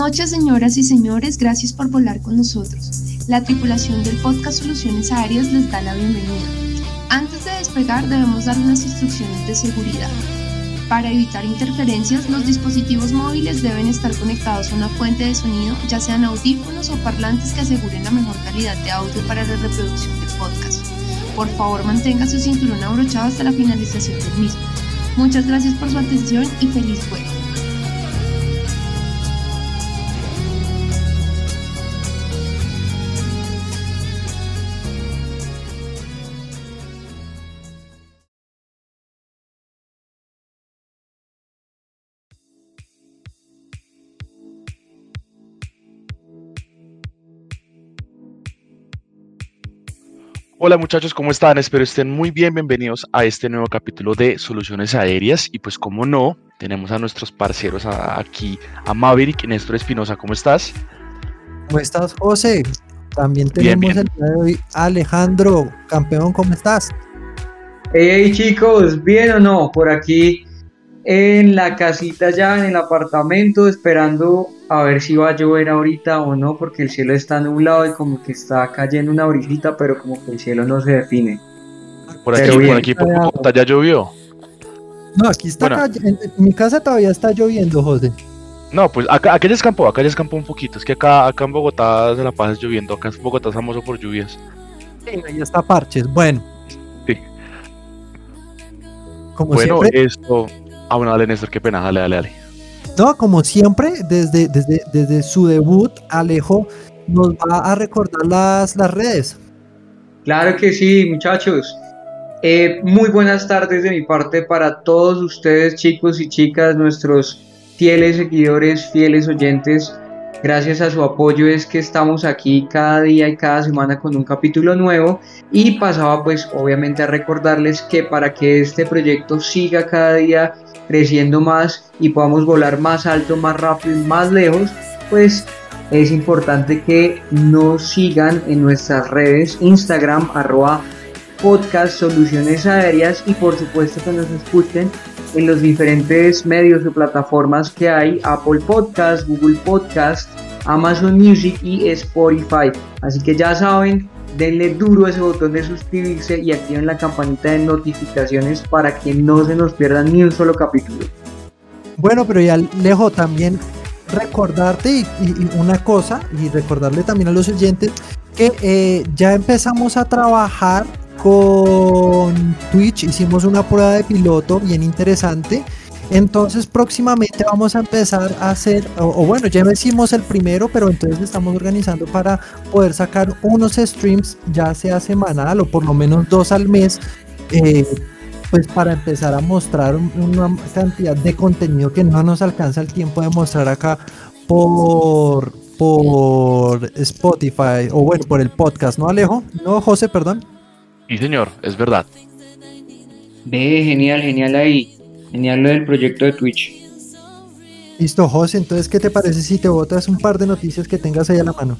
noches, señoras y señores. Gracias por volar con nosotros. La tripulación del podcast Soluciones Aéreas les da la bienvenida. Antes de despegar debemos dar unas instrucciones de seguridad. Para evitar interferencias, los dispositivos móviles deben estar conectados a una fuente de sonido, ya sean audífonos o parlantes que aseguren la mejor calidad de audio para la reproducción del podcast. Por favor, mantenga su cinturón abrochado hasta la finalización del mismo. Muchas gracias por su atención y feliz vuelo. Hola muchachos, ¿cómo están? Espero estén muy bien. Bienvenidos a este nuevo capítulo de Soluciones Aéreas. Y pues como no, tenemos a nuestros parceros aquí, a Maverick, Néstor Espinosa. ¿Cómo estás? ¿Cómo estás, José? También tenemos el día de hoy Alejandro, campeón, ¿cómo estás? Hey chicos, ¿bien o no? Por aquí en la casita ya, en el apartamento, esperando a ver si va a llover ahorita o no, porque el cielo está nublado y como que está cayendo una brisita, pero como que el cielo no se define. Por aquí, por aquí, por ya llovió. No, aquí está, en, mi casa todavía está lloviendo, José. No, pues acá, acá ya escampó, acá ya escampó un poquito. Es que acá, acá en Bogotá se la pasa lloviendo. Acá en Bogotá es famoso por lluvias. Sí, ahí está parches. Bueno. Sí. Como bueno, esto, Ah, bueno, dale, Néstor, qué pena, dale, dale, dale. No, como siempre, desde, desde, desde su debut, Alejo nos va a recordar las, las redes. Claro que sí, muchachos. Eh, muy buenas tardes de mi parte para todos ustedes, chicos y chicas, nuestros fieles seguidores, fieles oyentes Gracias a su apoyo es que estamos aquí cada día y cada semana con un capítulo nuevo y pasaba pues obviamente a recordarles que para que este proyecto siga cada día creciendo más y podamos volar más alto, más rápido y más lejos, pues es importante que nos sigan en nuestras redes Instagram arroba podcast soluciones aéreas y por supuesto que nos escuchen en los diferentes medios y plataformas que hay, Apple Podcast, Google Podcast, Amazon Music y Spotify. Así que ya saben, denle duro ese botón de suscribirse y activen la campanita de notificaciones para que no se nos pierdan ni un solo capítulo. Bueno, pero ya lejos también recordarte y, una cosa y recordarle también a los oyentes que eh, ya empezamos a trabajar con Twitch hicimos una prueba de piloto bien interesante. Entonces próximamente vamos a empezar a hacer, o, bueno, ya hicimos el primero, pero entonces estamos organizando para poder sacar unos streams ya sea semanal o por lo menos dos al mes, eh, pues para empezar a mostrar una cantidad de contenido que no nos alcanza el tiempo de mostrar acá por, por Spotify o bueno, por el podcast, ¿no Alejo? No, José, perdón. Sí, señor, es verdad. Ve, genial, genial ahí. Genial lo del proyecto de Twitch. Listo, José, entonces, ¿qué te parece si te botas un par de noticias que tengas ahí a la mano?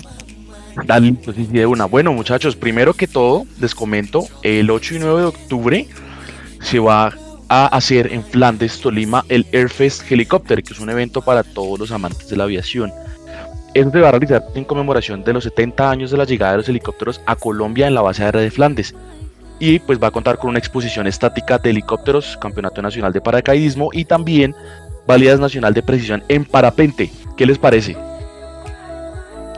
Dale, pues sí, de una. Bueno, muchachos, primero que todo, les comento, el 8 y 9 de octubre se va a hacer en Flandes, Tolima, el Airfest Helicopter, que es un evento para todos los amantes de la aviación. Esto se va a realizar en conmemoración de los 70 años de la llegada de los helicópteros a Colombia en la base aérea de Flandes y pues va a contar con una exposición estática de helicópteros, Campeonato Nacional de Paracaidismo y también Válidas Nacional de Precisión en Parapente. ¿Qué les parece?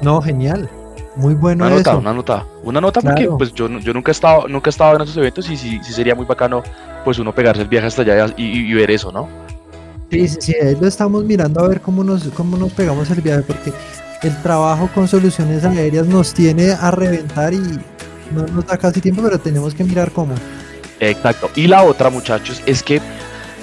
No, genial. Muy bueno una nota, Una nota, una nota porque pues yo, yo nunca he estado, nunca he estado en esos eventos y sí, sí sería muy bacano pues uno pegarse el viaje hasta allá y, ver eso, ¿no? Sí, sí, sí, ahí lo estamos mirando a ver cómo nos, cómo nos pegamos el viaje porque el trabajo con soluciones aéreas nos tiene a reventar y no nos da casi tiempo, pero tenemos que mirar cómo. Exacto. Y la otra, muchachos, es que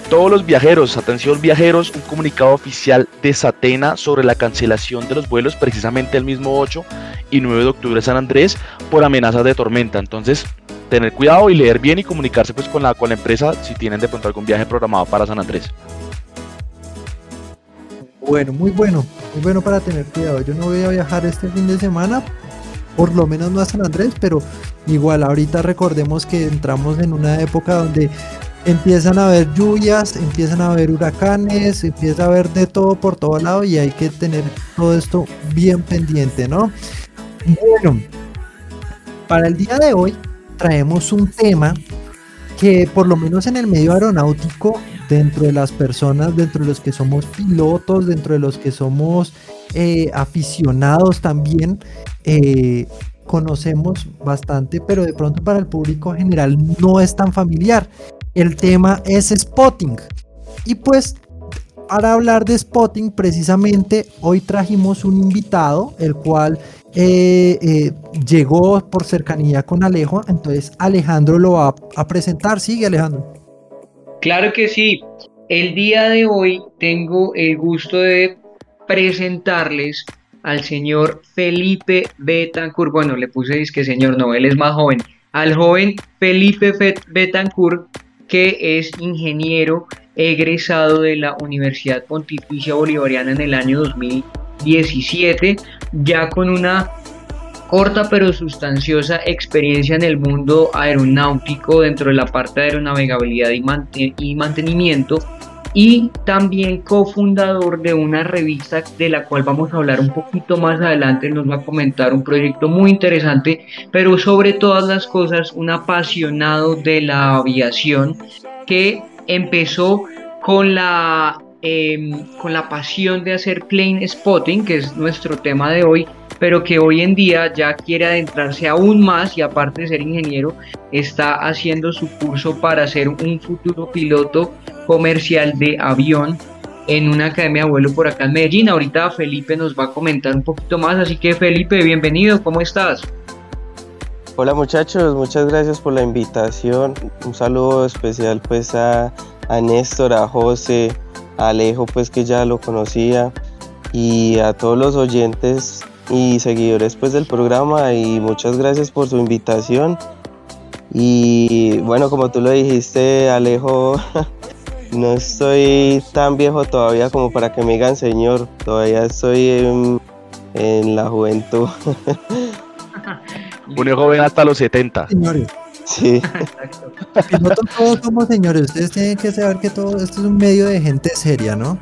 todos los viajeros, atención viajeros, un comunicado oficial de Satena sobre la cancelación de los vuelos precisamente el mismo 8 y 9 de octubre San Andrés por amenazas de tormenta. Entonces, tener cuidado y leer bien y comunicarse pues con la, con la empresa si tienen de pronto algún viaje programado para San Andrés. Bueno, muy bueno, muy bueno para tener cuidado. Yo no voy a viajar este fin de semana por lo menos no a San Andrés, pero igual ahorita recordemos que entramos en una época donde empiezan a haber lluvias, empiezan a haber huracanes, empieza a haber de todo por todo lado y hay que tener todo esto bien pendiente, ¿no? Bueno, para el día de hoy traemos un tema que por lo menos en el medio aeronáutico, dentro de las personas, dentro de los que somos pilotos, dentro de los que somos eh, aficionados también, eh, conocemos bastante, pero de pronto para el público general no es tan familiar. El tema es spotting. Y pues para hablar de spotting, precisamente hoy trajimos un invitado, el cual eh, llegó por cercanía con Alejo. Entonces Alejandro lo va a presentar. Sigue Alejandro. Claro que sí. El día de hoy tengo el gusto de presentarles al señor Felipe Betancourt. Bueno, le puse que señor, no, él es más joven. Al joven Felipe Betancourt, que es ingeniero egresado de la Universidad Pontificia Bolivariana en el año 2017, ya con una corta pero sustanciosa experiencia en el mundo aeronáutico dentro de la parte de aeronavegabilidad y, mantenimiento y también cofundador de una revista de la cual vamos a hablar un poquito más adelante, nos va a comentar un proyecto muy interesante, pero sobre todas las cosas un apasionado de la aviación que empezó con la, em, con la pasión de hacer plane spotting, que es nuestro tema de hoy, pero que hoy en día ya quiere adentrarse aún más y aparte de ser ingeniero, está haciendo su curso para ser un futuro piloto comercial de avión en una academia de vuelo por acá en Medellín. Ahorita Felipe nos va a comentar un poquito más, así que Felipe, bienvenido, ¿cómo estás? Hola muchachos, muchas gracias por la invitación. Un saludo especial pues a, a Néstor, a José, a Alejo pues que ya lo conocía y a todos los oyentes y seguidores pues del programa y muchas gracias por su invitación. Y bueno, como tú lo dijiste, Alejo, no estoy tan viejo todavía como para que me digan señor, todavía estoy en, la juventud. Un joven hasta los 70. Señores. Sí. Nosotros todos somos señores, ustedes tienen que saber que todo esto es un medio de gente seria, ¿no?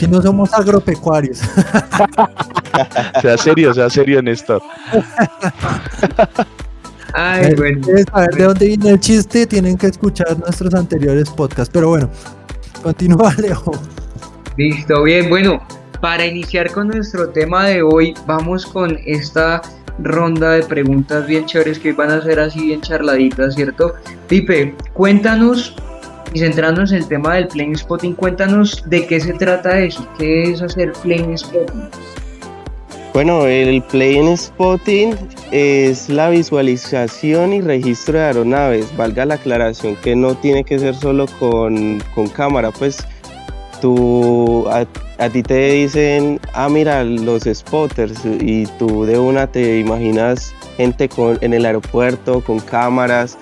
Que no somos agropecuarios. sea serio, sea serio en esto. Ay, bueno. saber de dónde viene el chiste, tienen que escuchar nuestros anteriores podcasts. Pero bueno, continúa, Leo. Listo, bien, bueno. Para iniciar con nuestro tema de hoy, vamos con esta ronda de preguntas bien chéveres que van a ser así bien charladitas, ¿cierto? Pipe, cuéntanos y centrándonos en el tema del plane spotting, cuéntanos de qué se trata eso, qué es hacer plane spotting. Bueno, el plane spotting es la visualización y registro de aeronaves. Valga la aclaración que no tiene que ser solo con, cámara, pues tú, a, ti te dicen, ah, mira, los spotters, y tú de una te imaginas gente con, en el aeropuerto con cámaras.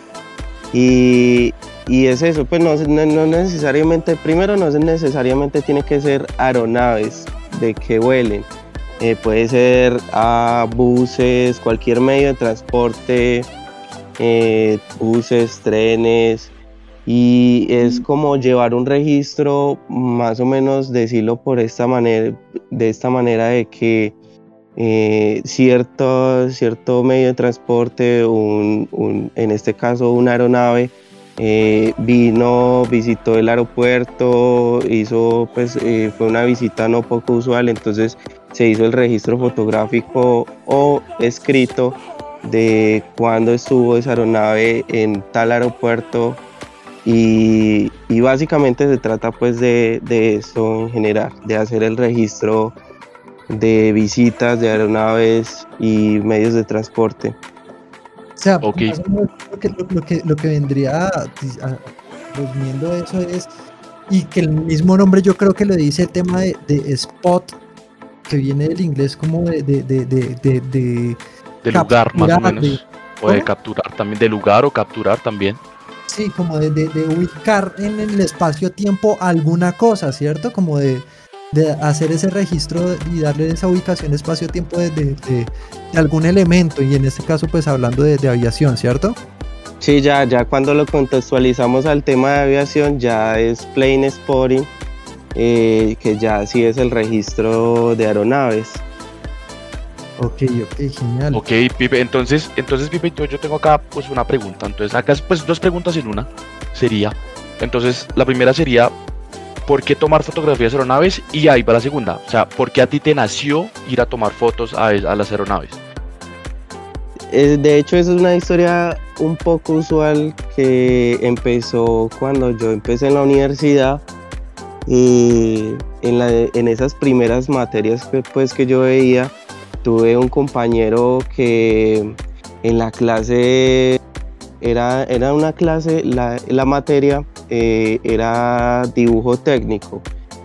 Y, y es eso, pues no, no, necesariamente, primero no necesariamente tiene que ser aeronaves de que vuelen, eh, puede ser a buses, cualquier medio de transporte, eh, buses, trenes, y es como llevar un registro, más o menos decirlo por esta manera, de esta manera de que eh, cierto, cierto medio de transporte, en este caso una aeronave, eh, vino, visitó el aeropuerto, hizo, pues, eh, fue una visita no poco usual, entonces se hizo el registro fotográfico o escrito de cuándo estuvo esa aeronave en tal aeropuerto y, básicamente se trata pues de, de esto en general, de hacer el registro de visitas de aeronaves y medios de transporte. O sea, lo, que, lo, que, vendría resumiendo eso es, y que el mismo nombre yo creo que lo dice el tema de, spot, que viene del inglés como de... De, de, de, de, lugar más o menos. o de capturar también, de lugar o capturar también. Sí, como de, ubicar en el espacio-tiempo alguna cosa, ¿cierto? Como de, de hacer ese registro y darle esa ubicación espacio-tiempo de, de, algún elemento y en este caso pues hablando de, aviación, ¿cierto? Sí, ya, ya cuando lo contextualizamos al tema de aviación, ya es Plane Spotting, eh, que ya sí es el registro de aeronaves. Ok, ok, genial. Ok, Pipe, entonces, entonces Pipe, yo, yo tengo acá pues una pregunta. Entonces, acá pues dos preguntas en una sería. Entonces, la primera sería, ¿por qué tomar fotografías aeronaves? Y ahí va la segunda. O sea, ¿por qué a ti te nació ir a tomar fotos a, las aeronaves? de hecho, es una historia un poco usual que empezó cuando yo empecé en la universidad y en, en esas primeras materias que, pues, que yo veía, tuve un compañero que en la clase era, era una clase, la, la materia eh, era dibujo técnico.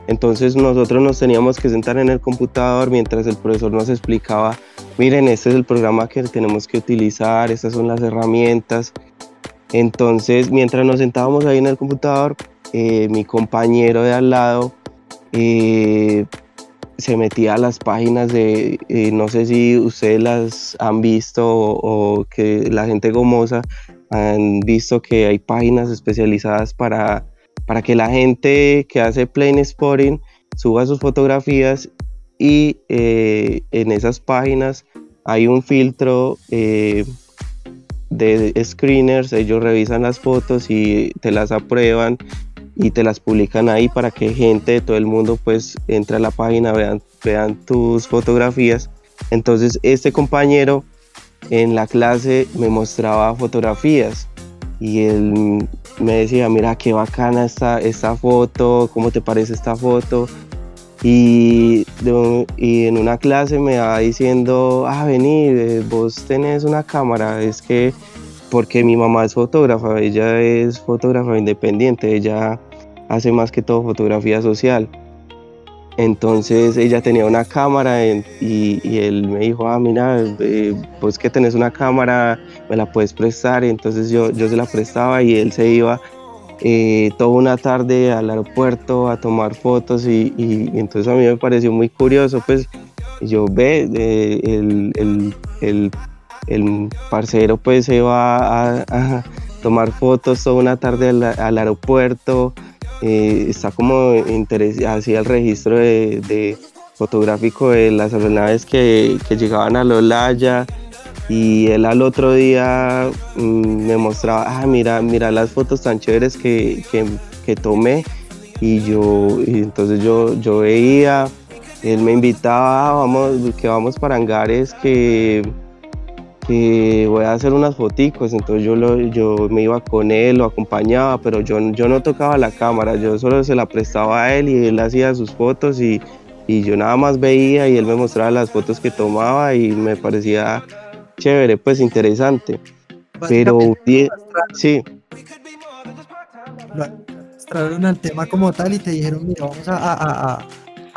Entonces nosotros nos teníamos que sentar en el computador mientras el profesor nos explicaba, miren, este es el programa que tenemos que utilizar, estas son las herramientas. Entonces, mientras nos sentábamos ahí en el computador, eh, mi compañero de al lado eh, se metía a las páginas de, no sé si ustedes las han visto o, que la gente gomosa han visto que hay páginas especializadas para para que la gente que hace plane spotting suba sus fotografías y eh, en esas páginas hay un filtro eh, de screeners, ellos revisan las fotos y te las aprueban y te las publican ahí para que gente de todo el mundo pues entre a la página, vean, vean tus fotografías. Entonces este compañero en la clase me mostraba fotografías y él me decía, mira qué bacana esta, esta foto, cómo te parece esta foto. Y, en una clase me va diciendo, ah, vení, eh, vos tenés una cámara, es que porque mi mamá es fotógrafa, ella es fotógrafa independiente, ella hace más que todo fotografía social. Entonces ella tenía una cámara y, él me dijo, ah, mira, eh, pues que tenés una cámara, me la puedes prestar. Entonces yo, yo se la prestaba y él se iba eh, toda una tarde al aeropuerto a tomar fotos y, entonces a mí me pareció muy curioso, pues yo ve, eh, el, el, parcero pues se va a, tomar fotos toda una tarde al aeropuerto eh, está como hacía el registro de, fotográfico de las aeronaves que, que llegaban a Lolaya. Y él al otro día mm, me mostraba, ah, mira, mira las fotos tan chéveres que, que, tomé y yo, y entonces yo, yo veía, él me invitaba, ah, vamos, que vamos para hangares que que voy a hacer unas foticos, entonces yo, lo, yo me iba con él, lo acompañaba, pero yo, yo no tocaba la cámara, yo solo se la prestaba a él y él hacía sus fotos y, y yo nada más veía y él me mostraba las fotos que tomaba y me parecía chévere, pues interesante. Pero sí. Mostraron al tema como tal y te dijeron, mira, vamos a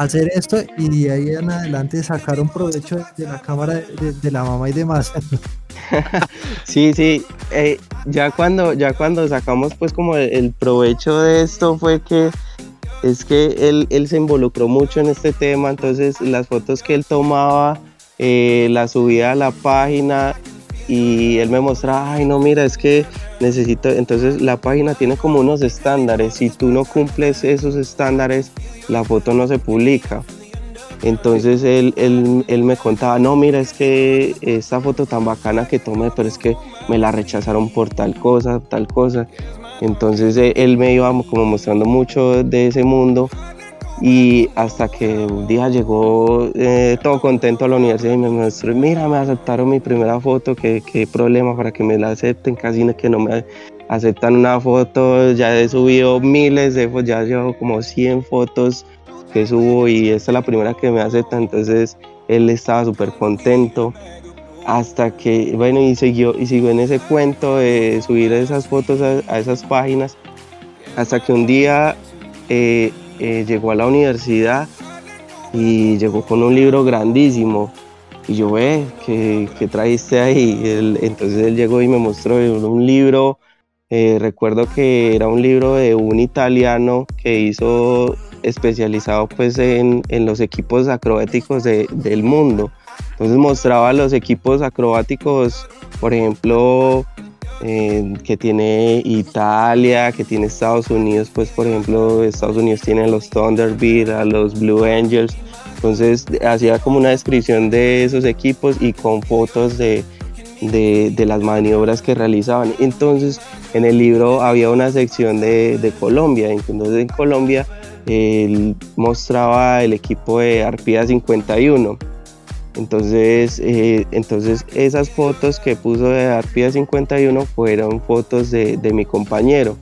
hacer esto y de ahí en adelante sacar un provecho de la cámara de, la mamá y demás. sí, sí, eh, ya cuando ya cuando sacamos pues como el, provecho de esto fue que es que él, él, se involucró mucho en este tema, entonces las fotos que él tomaba eh, las subía a la página y él me mostraba, ay no, mira, es que necesito, entonces la página tiene como unos estándares, si tú no cumples esos estándares, la foto no se publica. Entonces él, él, me contaba, no, mira, es que esta foto tan bacana que tomé, pero es que me la rechazaron por tal cosa, tal cosa. Entonces él me iba como mostrando mucho de ese mundo y hasta que un día llegó eh, todo contento a la universidad y me mostró, mira, me aceptaron mi primera foto, qué, qué problema para que me la acepten, casi que no me aceptan una foto, ya he subido miles de fotos, ya llevo como 100 fotos que subo y esta es la primera que me aceptan, entonces él estaba súper contento hasta que, bueno, y siguió, y siguió en ese cuento de subir esas fotos a, esas páginas, hasta que un día eh, eh, llegó a la universidad y llegó con un libro grandísimo. Y yo, ve, ¿qué, ¿qué, traíste ahí? entonces él llegó y me mostró un libro, eh, recuerdo que era un libro de un italiano que hizo especializado pues en, en los equipos acrobáticos de, del mundo. Entonces mostraba los equipos acrobáticos, por ejemplo, eh, que tiene Italia, que tiene Estados Unidos, pues por ejemplo Estados Unidos tiene los Thunderbird, a los Blue Angels, entonces hacía como una descripción de esos equipos y con fotos de, de, las maniobras que realizaban. Entonces en el libro había una sección de, de Colombia, entonces en Colombia él mostraba el equipo de Arpía 51 entonces, eh, entonces esas fotos que puso de Arpía 51 fueron fotos de, mi compañero.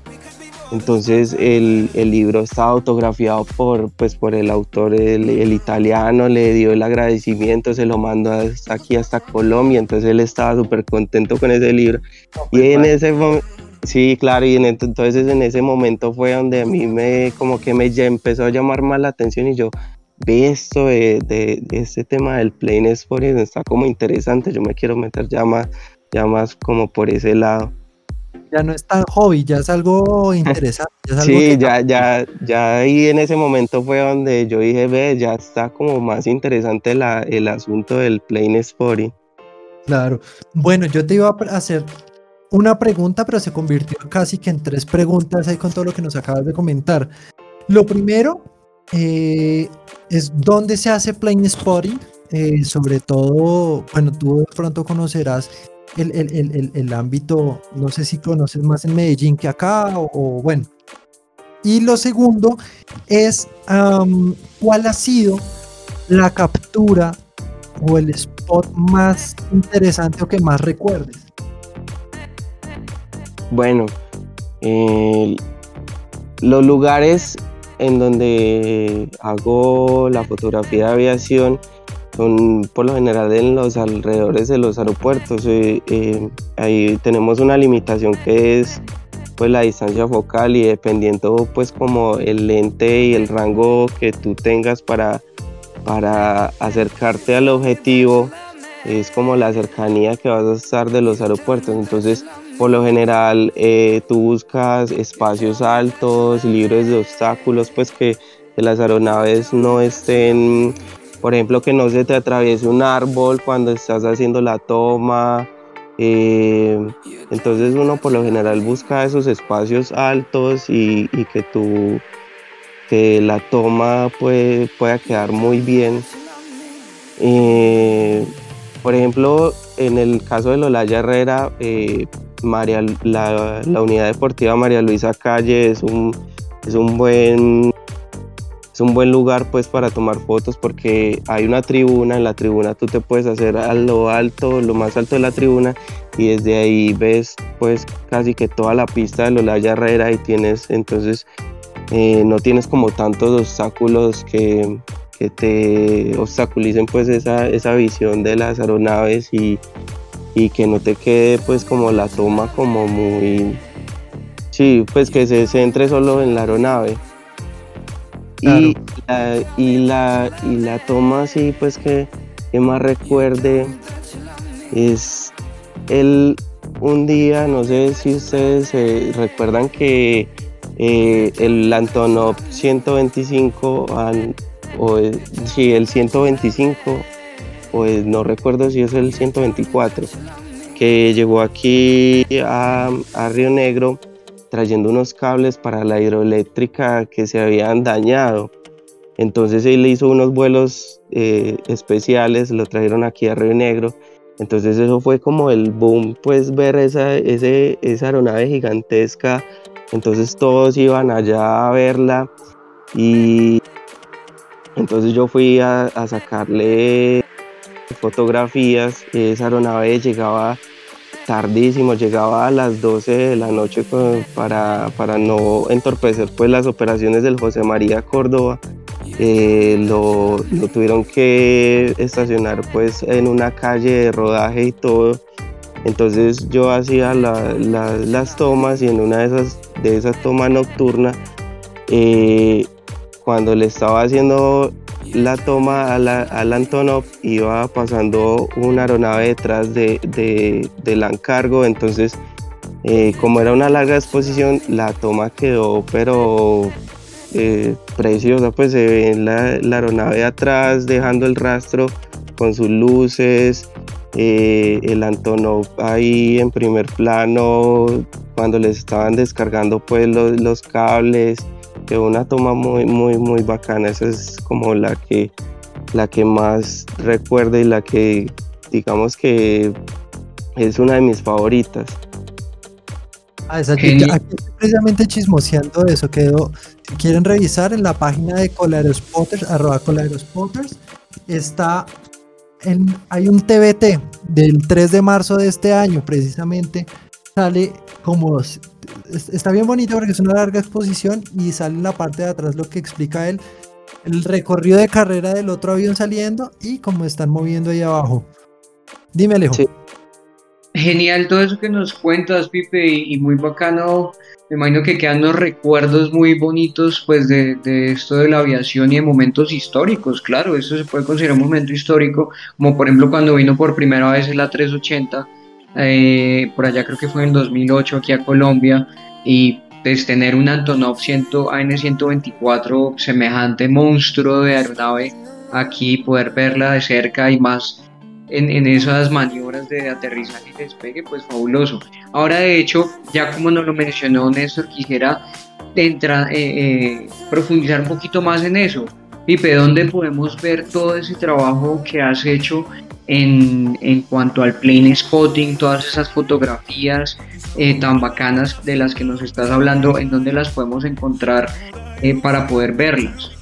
Entonces el, libro está autografiado por, pues, por el autor, el, italiano, le dio el agradecimiento, se lo mandó aquí hasta Colombia, entonces él estaba súper contento con ese libro. y en ese momento, sí, claro, y entonces en ese momento fue donde a mí me, como que me empezó a llamar más la atención y yo, ve esto de, de, este tema del plane sporting está como interesante, yo me quiero meter ya más, ya más como por ese lado. Ya no es tan hobby, ya es algo interesante. sí, ya, ya, ya ahí en ese momento fue donde yo dije, ve, ya está como más interesante la, el asunto del plane sporting. Claro, bueno, yo te iba a hacer una pregunta, pero se convirtió casi que en tres preguntas ahí con todo lo que nos acabas de comentar. Lo primero, eh, es donde se hace plane spotting, eh, sobre todo, bueno, tú de pronto conocerás el, el, el, ámbito, no sé si conoces más en Medellín que acá, o, bueno. Y lo segundo es cuál ha sido la captura o el spot más interesante o que más recuerdes. Bueno, los lugares en donde hago la fotografía de aviación son por lo general en los alrededores de los aeropuertos. Eh, eh, ahí tenemos una limitación que es pues la distancia focal y dependiendo pues como el lente y el rango que tú tengas para, para acercarte al objetivo es como la cercanía que vas a estar de los aeropuertos. Entonces por lo general eh, tú buscas espacios altos, libres de obstáculos, pues que, las aeronaves no estén, por ejemplo, que no se te atraviese un árbol cuando estás haciendo la toma. Eh, entonces uno por lo general busca esos espacios altos y, que tu que la toma pueda quedar muy bien. Eh, por ejemplo, en el caso de Lolaya Herrera, María, la, unidad deportiva María Luisa Calle es un, es un buen es un buen lugar pues para tomar fotos porque hay una tribuna, en la tribuna tú te puedes hacer a lo alto, lo más alto de la tribuna y desde ahí ves pues casi que toda la pista de Lolaya Herrera y tienes entonces eh, no tienes como tantos obstáculos que, que te obstaculicen pues esa, esa visión de las aeronaves y, y que no te quede pues como la toma como muy, sí, pues que se centre solo en la aeronave. Y, la, y, la, y la toma así pues que, que más recuerde es el un día, no sé si ustedes recuerdan que eh, el Antonov 125 o sí, el 125 pues no recuerdo si es el 124, que llegó aquí a, Río Negro trayendo unos cables para la hidroeléctrica que se habían dañado. Entonces él hizo unos vuelos eh, especiales, lo trajeron aquí a Río Negro. Entonces eso fue como el boom, pues ver esa, ese, esa aeronave gigantesca. Entonces todos iban allá a verla y entonces yo fui a, a sacarle fotografías. Esa aeronave llegaba tardísimo, llegaba a las 12 de la noche para, para no entorpecer pues las operaciones del José María Córdoba. Eh, lo, lo, tuvieron que estacionar pues en una calle de rodaje y todo. Entonces yo hacía las tomas y en una de esas, de esas tomas nocturnas, eh, cuando le estaba haciendo la toma al Antonov iba pasando una aeronave detrás de, de, del encargo, entonces eh, como era una larga exposición, la toma quedó pero eh, preciosa, pues se ve la, la, aeronave atrás dejando el rastro con sus luces eh, el Antonov ahí en primer plano cuando les estaban descargando pues los, cables, que una toma muy muy muy bacana, esa es como la que la que más recuerdo y la que digamos que es una de mis favoritas. Ah, aquí, precisamente chismoseando eso, quedó, si quieren revisar en la página de Colaerospotters, arroba Colaerospotters, está en, hay un TBT del 3 de marzo de este año, precisamente, sale como, está bien bonito porque es una larga exposición y sale en la parte de atrás lo que explica él, el recorrido de carrera del otro avión saliendo y cómo están moviendo ahí abajo. Dime, Alejo. Genial todo eso que nos cuentas, Pipe, y, muy bacano. Me imagino que quedan unos recuerdos muy bonitos pues de, esto de la aviación y de momentos históricos, claro, eso se puede considerar un momento histórico, como por ejemplo cuando vino por primera vez la 380, eh, por allá creo que fue en 2008 aquí a Colombia, y pues tener un Antonov 100, AN-124, semejante monstruo de aeronave, aquí poder verla de cerca y más en, esas maniobras de aterrizaje y despegue, pues fabuloso. Ahora, de hecho, ya como nos lo mencionó Néstor, quisiera entra, eh, eh, profundizar un poquito más en eso. Pipe, ¿dónde podemos ver todo ese trabajo que has hecho en, en cuanto al plane spotting, todas esas fotografías eh, tan bacanas de las que nos estás hablando, en dónde las podemos encontrar para poder verlas?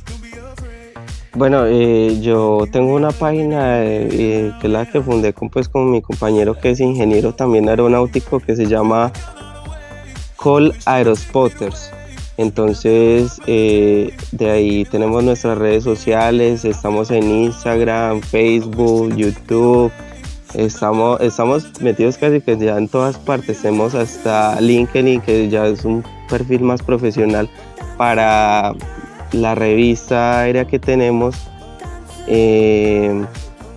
Bueno, eh, yo tengo una página eh, que es la que fundé con, pues, con mi compañero que es ingeniero también aeronáutico que se llama Call Aerospotters. Entonces, eh, de ahí tenemos nuestras redes sociales, estamos en Instagram, Facebook, YouTube, estamos, estamos metidos casi que ya en todas partes, tenemos hasta LinkedIn, que ya es un perfil más profesional para la revista aérea que tenemos, eh,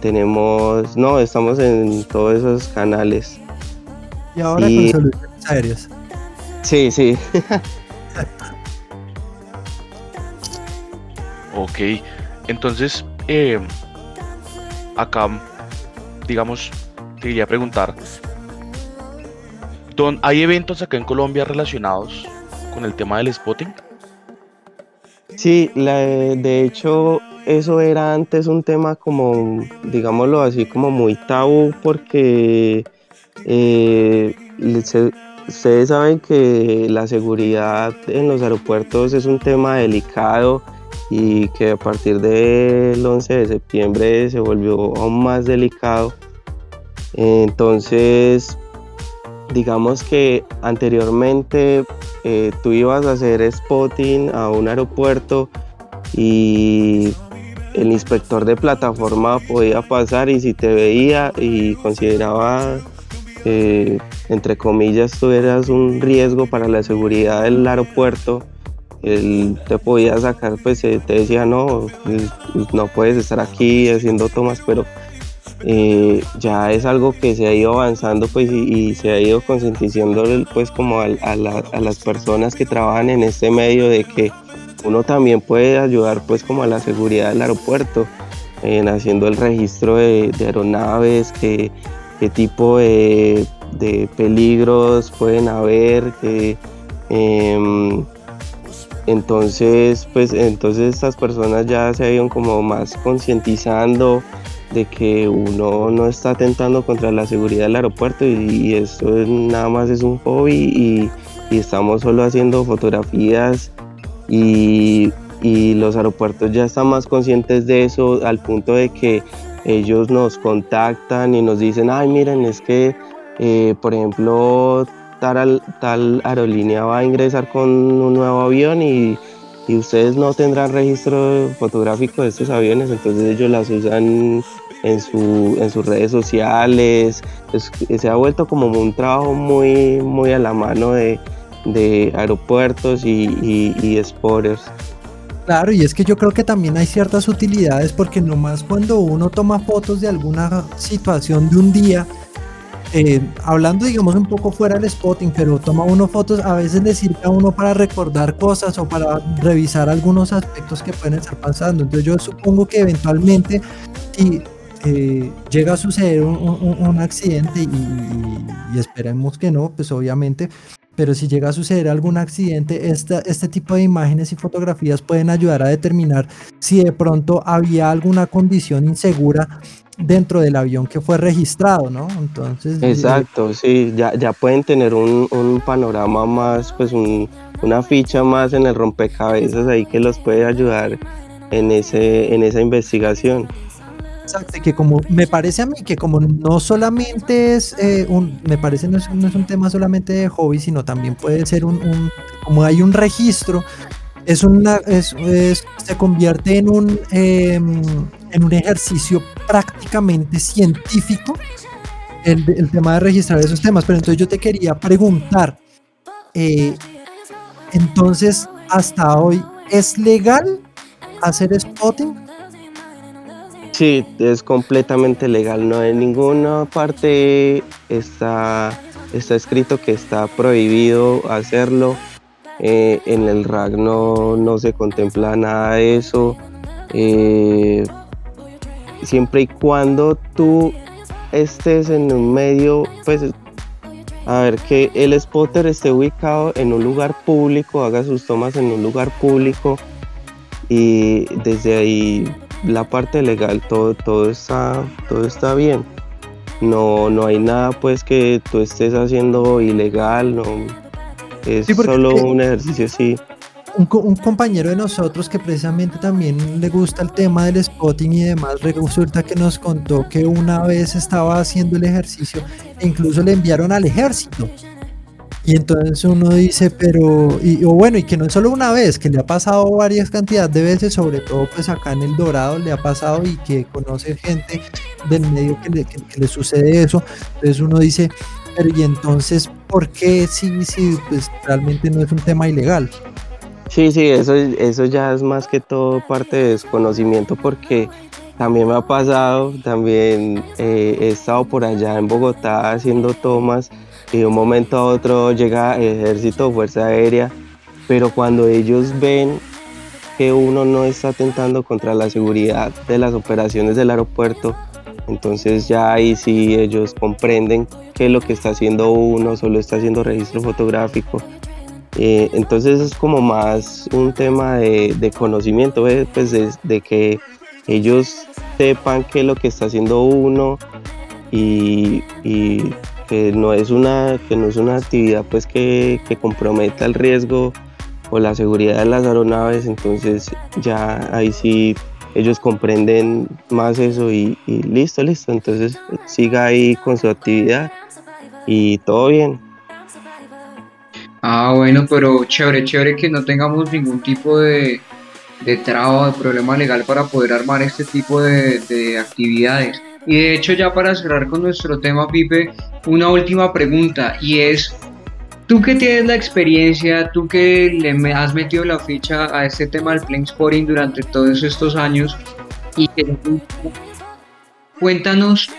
tenemos, no, estamos en todos esos canales. Y ahora con soluciones aéreas. Sí, sí. ok, entonces, eh, acá, digamos, te quería preguntar, ¿hay eventos acá en Colombia relacionados con el tema del spotting? Sí, de hecho eso era antes un tema como, digámoslo así, como muy tabú porque eh, ustedes saben que la seguridad en los aeropuertos es un tema delicado y que a partir del 11 de septiembre se volvió aún más delicado. Entonces, digamos que anteriormente eh, tú ibas a hacer spotting a un aeropuerto y el inspector de plataforma podía pasar y si te veía y consideraba que entre comillas tú eras un riesgo para la seguridad del aeropuerto, él te podía sacar, pues te decía no, no puedes estar aquí haciendo tomas, pero eh, ya es algo que se ha ido avanzando pues y, se ha ido concientizando pues como a, las personas que trabajan en este medio de que uno también puede ayudar pues como a la seguridad del aeropuerto en haciendo el registro de, aeronaves qué tipo de, peligros pueden haber em, entonces pues entonces estas personas ya se ha ido como más concientizando de que uno no está atentando contra la seguridad del aeropuerto y, esto nada más es un hobby y, estamos solo haciendo fotografías y, los aeropuertos ya están más conscientes de eso al punto de que ellos nos contactan y nos dicen, ay miren, es que eh, por ejemplo tal, tal aerolínea va a ingresar con un nuevo avión y y ustedes no tendrán registro fotográfico de estos aviones, entonces ellos las usan en, su, en sus redes sociales. se ha vuelto como un trabajo muy, muy a la mano de, aeropuertos y, y, y Claro, y es que yo creo que también hay ciertas utilidades porque nomás cuando uno toma fotos de alguna situación de un día, eh, hablando digamos un poco fuera del spotting, pero toma uno fotos, a veces le sirve a uno para recordar cosas o para revisar algunos aspectos que pueden estar pasando. Entonces yo supongo que eventualmente si, eh, llega a suceder un, accidente y, esperemos que no, pues obviamente, pero si llega a suceder algún accidente, este tipo de imágenes y fotografías pueden ayudar a determinar si de pronto había alguna condición insegura dentro del avión que fue registrado, ¿no? Entonces... Eh, Exacto, sí, ya, ya pueden tener un, panorama más, pues una ficha más en el rompecabezas ahí que los puede ayudar en, ese, en esa investigación. Exacto, que como me parece a mí que como no solamente es eh, un, me parece no es, no es, un tema solamente de hobby, sino también puede ser un, como hay un registro, es una, es, se convierte en un, em, en un ejercicio prácticamente científico el, tema de registrar esos temas. Pero entonces yo te quería preguntar, eh, entonces hasta hoy, ¿es legal hacer spotting? Sí, es completamente legal. No en ninguna parte está, está escrito que está prohibido hacerlo. Eh, en el RAG no, se contempla nada de eso. Eh, siempre y cuando tú estés en un medio, pues, a ver, que el spotter esté ubicado en un lugar público, haga sus tomas en un lugar público y desde ahí la parte legal, todo, todo, está, todo está bien. No, no hay nada pues que tú estés haciendo ilegal, no, es solo un ejercicio así. Un, un, compañero de nosotros que precisamente también le gusta el tema del spotting y demás, resulta que nos contó que una vez estaba haciendo el ejercicio e incluso le enviaron al ejército y entonces uno dice, pero, y, o bueno, y que no es solo una vez, que le ha pasado varias cantidades de veces, sobre todo pues acá en El Dorado le ha pasado y que conoce gente del medio que le, le sucede eso. Entonces uno dice, pero y entonces, ¿por qué si, si pues realmente no es un tema ilegal? Sí, sí, eso, eso ya es más que todo parte de desconocimiento porque también me ha pasado, también eh, he estado por allá en Bogotá haciendo tomas y de un momento a otro llega ejército, fuerza aérea, pero cuando ellos ven que uno no está atentando contra la seguridad de las operaciones del aeropuerto, entonces ya ahí sí ellos comprenden que lo que está haciendo uno solo está haciendo registro fotográfico. Eh, entonces es como más un tema de, conocimiento, pues de, que ellos sepan qué es lo que está haciendo uno y que no es una, que no es una actividad pues que, comprometa el riesgo o la seguridad de las aeronaves, entonces ya ahí sí ellos comprenden más eso y, listo, listo, entonces siga ahí con su actividad y todo bien. Ah, bueno, pero chévere, chévere que no tengamos ningún tipo de, de traba, de problema legal para poder armar este tipo de actividades. Y de hecho ya para cerrar con nuestro tema, Pipe, una última pregunta y es, tú que tienes la experiencia, tú que le has metido la ficha a este tema del plane spotting durante todos estos años y que cuéntanos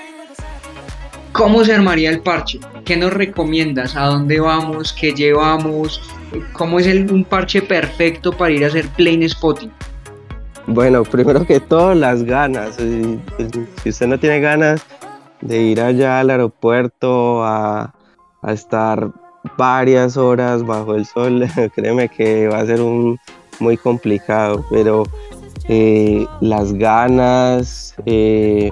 cómo se armaría el parche, qué nos recomiendas, a dónde vamos, qué llevamos, cómo es el, un parche perfecto para ir a hacer plane spotting. Bueno, primero que todo, las ganas. Si usted no tiene ganas de ir allá al aeropuerto a, estar varias horas bajo el sol, créeme que va a ser un, muy complicado, pero eh, las ganas, eh,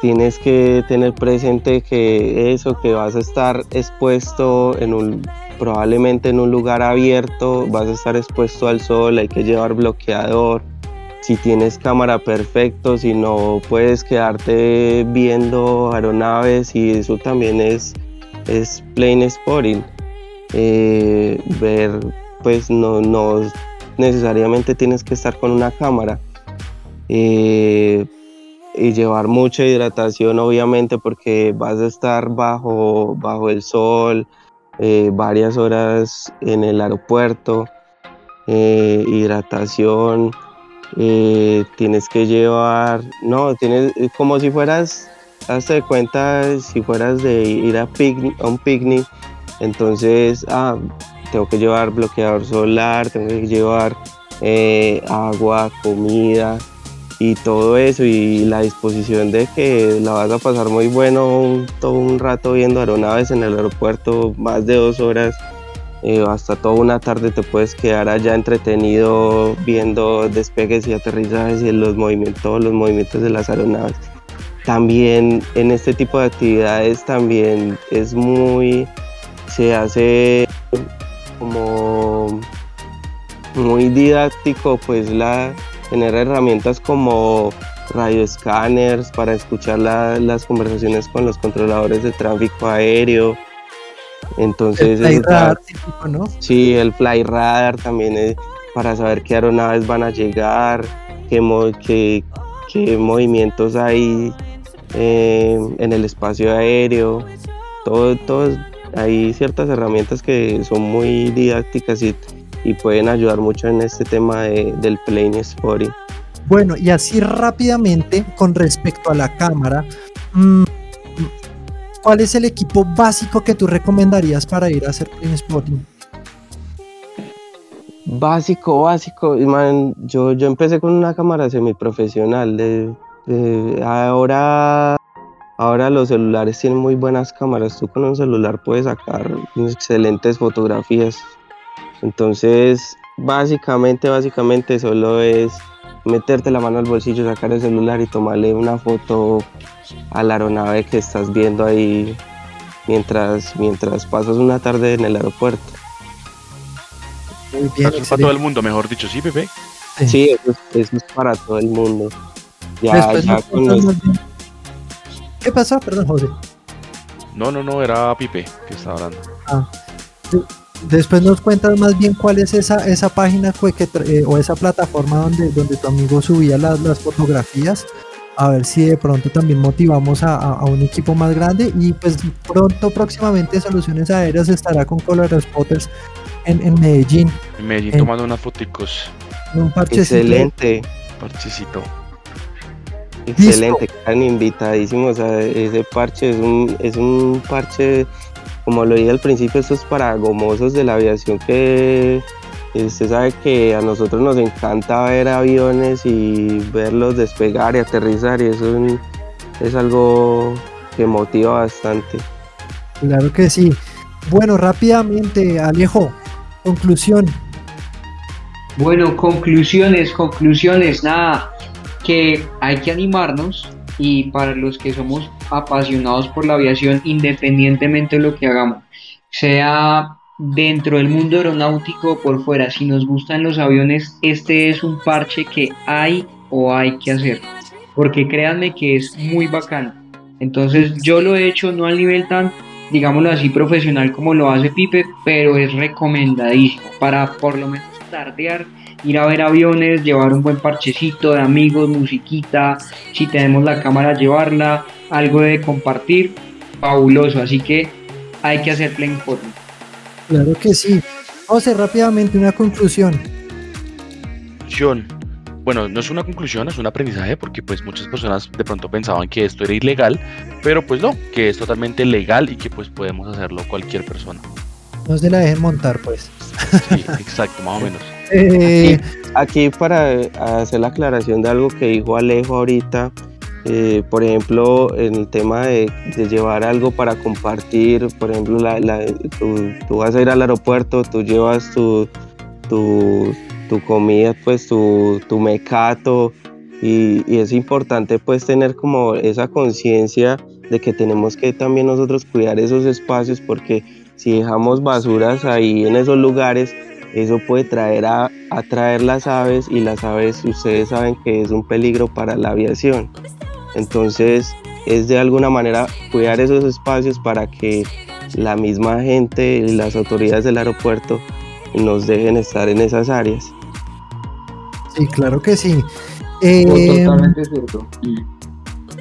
tienes que tener presente que eso, que vas a estar expuesto en un probablemente en un lugar abierto vas a estar expuesto al sol, hay que llevar bloqueador. Si tienes cámara perfecto, si no puedes quedarte viendo aeronaves y eso también es, es plain spotting. Eh, ver, pues no, no necesariamente tienes que estar con una cámara. Eh, y llevar mucha hidratación obviamente porque vas a estar bajo, bajo el sol, eh, varias horas en el aeropuerto, eh, hidratación, eh, tienes que llevar, no, tienes como si fueras, hazte de cuenta, si fueras de ir a, a un picnic, entonces, ah, tengo que llevar bloqueador solar, tengo que llevar agua, comida, y todo eso y la disposición de que la vas a pasar muy bueno todo un rato viendo aeronaves en el aeropuerto, más de dos horas, eh, hasta toda una tarde te puedes quedar allá entretenido viendo despegues y aterrizajes y los movimientos, todos los movimientos de las aeronaves. También en este tipo de actividades también es muy, se hace como muy didáctico pues la tener herramientas como radioescáneres para escuchar las conversaciones con los controladores de tráfico aéreo. Entonces, el fly radar, ¿no? Sí, el fly radar también es para saber qué aeronaves van a llegar, qué, qué, movimientos hay eh, en el espacio aéreo. Todo, todo, hay ciertas herramientas que son muy didácticas y y pueden ayudar mucho en este tema del plane spotting. Bueno, y así rápidamente con respecto a la cámara, mm, ¿cuál es el equipo básico que tú recomendarías para ir a hacer plane spotting? Básico, básico, yo, yo empecé con una cámara semiprofesional. De, de, ahora, ahora los celulares tienen muy buenas cámaras. Tú con un celular puedes sacar excelentes fotografías entonces, básicamente, básicamente solo es meterte la mano al bolsillo, sacar el celular y tomarle una foto a la aeronave que estás viendo ahí mientras, mientras pasas una tarde en el aeropuerto. Muy bien, eso es para todo el mundo, mejor dicho, ¿sí, Pepe? Sí, eso, es, para todo el mundo. Ya, ¿Qué pasó? Perdón, José. No, no, no, era Pipe que estaba hablando. Ah. Después nos cuentas más bien cuál es esa, esa página que, eh, o esa plataforma donde, donde tu amigo subía las, las fotografías. A ver si de pronto también motivamos a, un equipo más grande. Y pues pronto, próximamente, Soluciones Aéreas estará con Color Spotters en, en Medellín. En Medellín tomando unas foticos. Un Excelente. Parchecito. Excelente, están invitadísimos a ese parche. Es un, es un parche como lo dije al principio, esto es para gomosos de la aviación que usted sabe que a nosotros nos encanta ver aviones y verlos despegar y aterrizar y eso es, algo que motiva bastante. Claro que sí. Bueno, rápidamente, Alejo, conclusión. Bueno, conclusiones, conclusiones, nada, que hay que animarnos, y para los que somos apasionados por la aviación, independientemente de lo que hagamos, sea dentro del mundo aeronáutico o por fuera, si nos gustan los aviones, este es un parche que hay o hay que hacer, porque créanme que es muy bacano. Entonces yo lo he hecho no al nivel tan, digámoslo así, profesional como lo hace Pipe, pero es recomendadísimo para por lo menos tardear ir a ver aviones, llevar un buen parchecito de amigos, musiquita, si tenemos la cámara llevarla, algo de compartir, fabuloso, así que hay que hacer plane Claro que sí. José, rápidamente una conclusión. Conclusión. Bueno, no es una conclusión, es un aprendizaje porque pues muchas personas de pronto pensaban que esto era ilegal, pero pues no, que es totalmente legal y que pues podemos hacerlo cualquier persona. No se la dejen montar pues. Sí, exacto, más o menos. Eh, aquí, para hacer la aclaración de algo que dijo Alejo ahorita, eh, por ejemplo, en el tema de, llevar algo para compartir, por ejemplo, tú, vas a ir al aeropuerto, tú llevas tu, tu, comida, pues tu, mecato, y, y, es importante pues tener como esa conciencia de que tenemos que también nosotros cuidar esos espacios porque si dejamos basuras ahí en esos lugares, eso puede traer a atraer las aves y las aves ustedes saben que es un peligro para la aviación. Entonces es de alguna manera cuidar esos espacios para que la misma gente y las autoridades del aeropuerto nos dejen estar en esas áreas. Sí, claro que sí. Eh, totalmente cierto.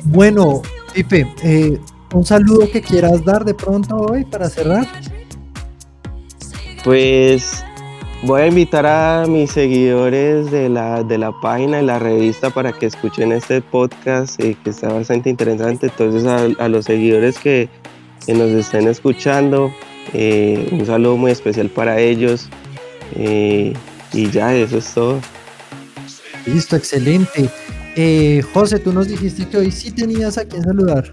Bueno, Pipe, eh, un saludo que quieras dar de pronto hoy para cerrar. Pues Voy a invitar a mis seguidores de la, de la página y la revista para que escuchen este podcast eh, que está bastante interesante. Entonces a, los seguidores que, nos estén escuchando, eh, un saludo muy especial para ellos. Eh, y ya, eso es todo. Listo, excelente. José, tú nos dijiste que hoy sí tenías a quien saludar.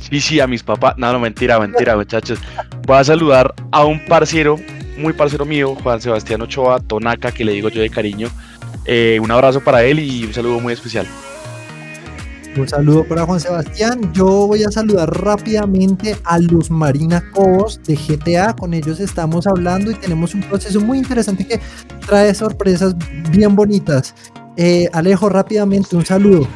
Sí, sí, a mis papás. No, no, mentira, mentira, muchachos. Voy a saludar a un parcero, muy parcero mío, Juan Sebastián Ochoa, Tonaca, que le digo yo de cariño. Eh, un abrazo para él y un saludo muy especial. Un saludo para Juan Sebastián. Yo voy a saludar rápidamente a los Marina Cobos de GTA. Con ellos estamos hablando y tenemos un proceso muy interesante que trae sorpresas bien bonitas. Eh, Alejo, rápidamente, un saludo.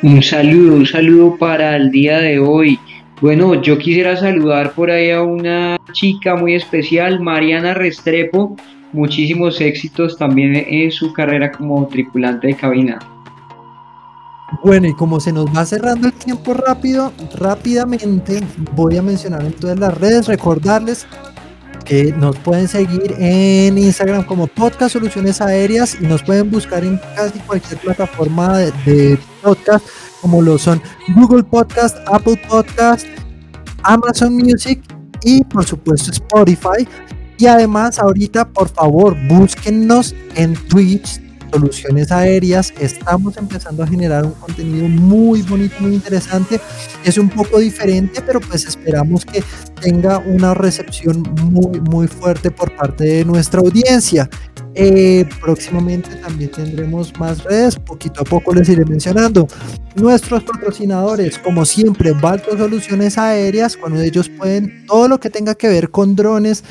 Un saludo, un saludo para el día de hoy. Bueno, yo quisiera saludar por ahí a una chica muy especial, Mariana Restrepo. Muchísimos éxitos también en su carrera como tripulante de cabina. Bueno, y como se nos va cerrando el tiempo rápido, rápidamente voy a mencionar en todas las redes, recordarles nos pueden seguir en Instagram como Podcast Soluciones Aéreas y nos pueden buscar en casi cualquier plataforma de, podcast como lo son Google Podcast, Apple Podcast, Amazon Music y por supuesto Spotify. Y además ahorita por favor búsquennos en Twitch soluciones aéreas. Estamos empezando a generar un contenido muy bonito, muy interesante. Es un poco diferente, pero pues esperamos que tenga una recepción muy, muy fuerte por parte de nuestra audiencia. Eh, próximamente también tendremos más redes, poquito a poco les iré mencionando. Nuestros patrocinadores, como siempre, Balto Soluciones Aéreas, cuando ellos pueden todo lo que tenga que ver con drones,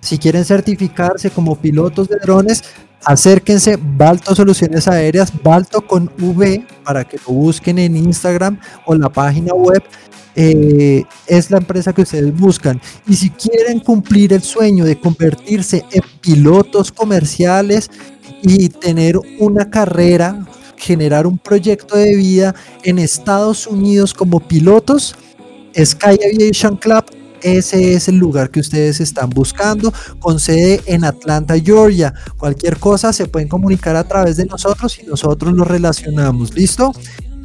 si quieren certificarse como pilotos de drones, acérquense Balto Soluciones Aéreas, Balto con V, para que lo busquen en Instagram o en la página web. Eh, es la empresa que ustedes buscan. Y si quieren cumplir el sueño de convertirse en pilotos comerciales y tener una carrera, generar un proyecto de vida en Estados Unidos como pilotos, Sky Aviation Club ese es el lugar que ustedes están buscando, con sede en Atlanta, Georgia. Cualquier cosa se pueden comunicar a través de nosotros y nosotros los relacionamos. ¿Listo?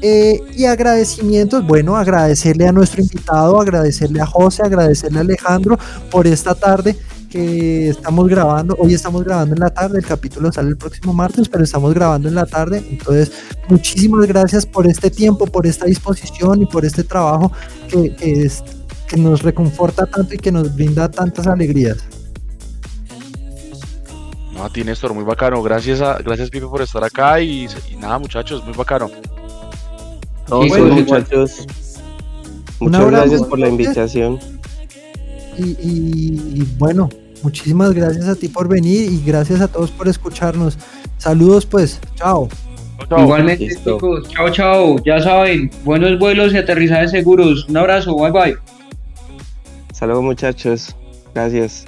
Eh, y agradecimientos, bueno, agradecerle a nuestro invitado, agradecerle a José, agradecerle a Alejandro por esta tarde que estamos grabando. Hoy estamos grabando en la tarde, el capítulo sale el próximo martes, pero estamos grabando en la tarde. Entonces, muchísimas gracias por este tiempo, por esta disposición y por este trabajo que, que es que nos reconforta tanto y que nos brinda tantas alegrías. No, a ti Néstor, muy bacano. Gracias a, gracias Pipe por estar acá y, nada muchachos, muy bacano. muchachos. Muchas gracias por la invitación. Y, bueno, muchísimas gracias a ti por venir y gracias a todos por escucharnos. Saludos pues, chao. Igualmente chicos, chao chao, ya saben, buenos vuelos y aterrizajes seguros. Un abrazo, bye bye. Luego muchachos. Gracias.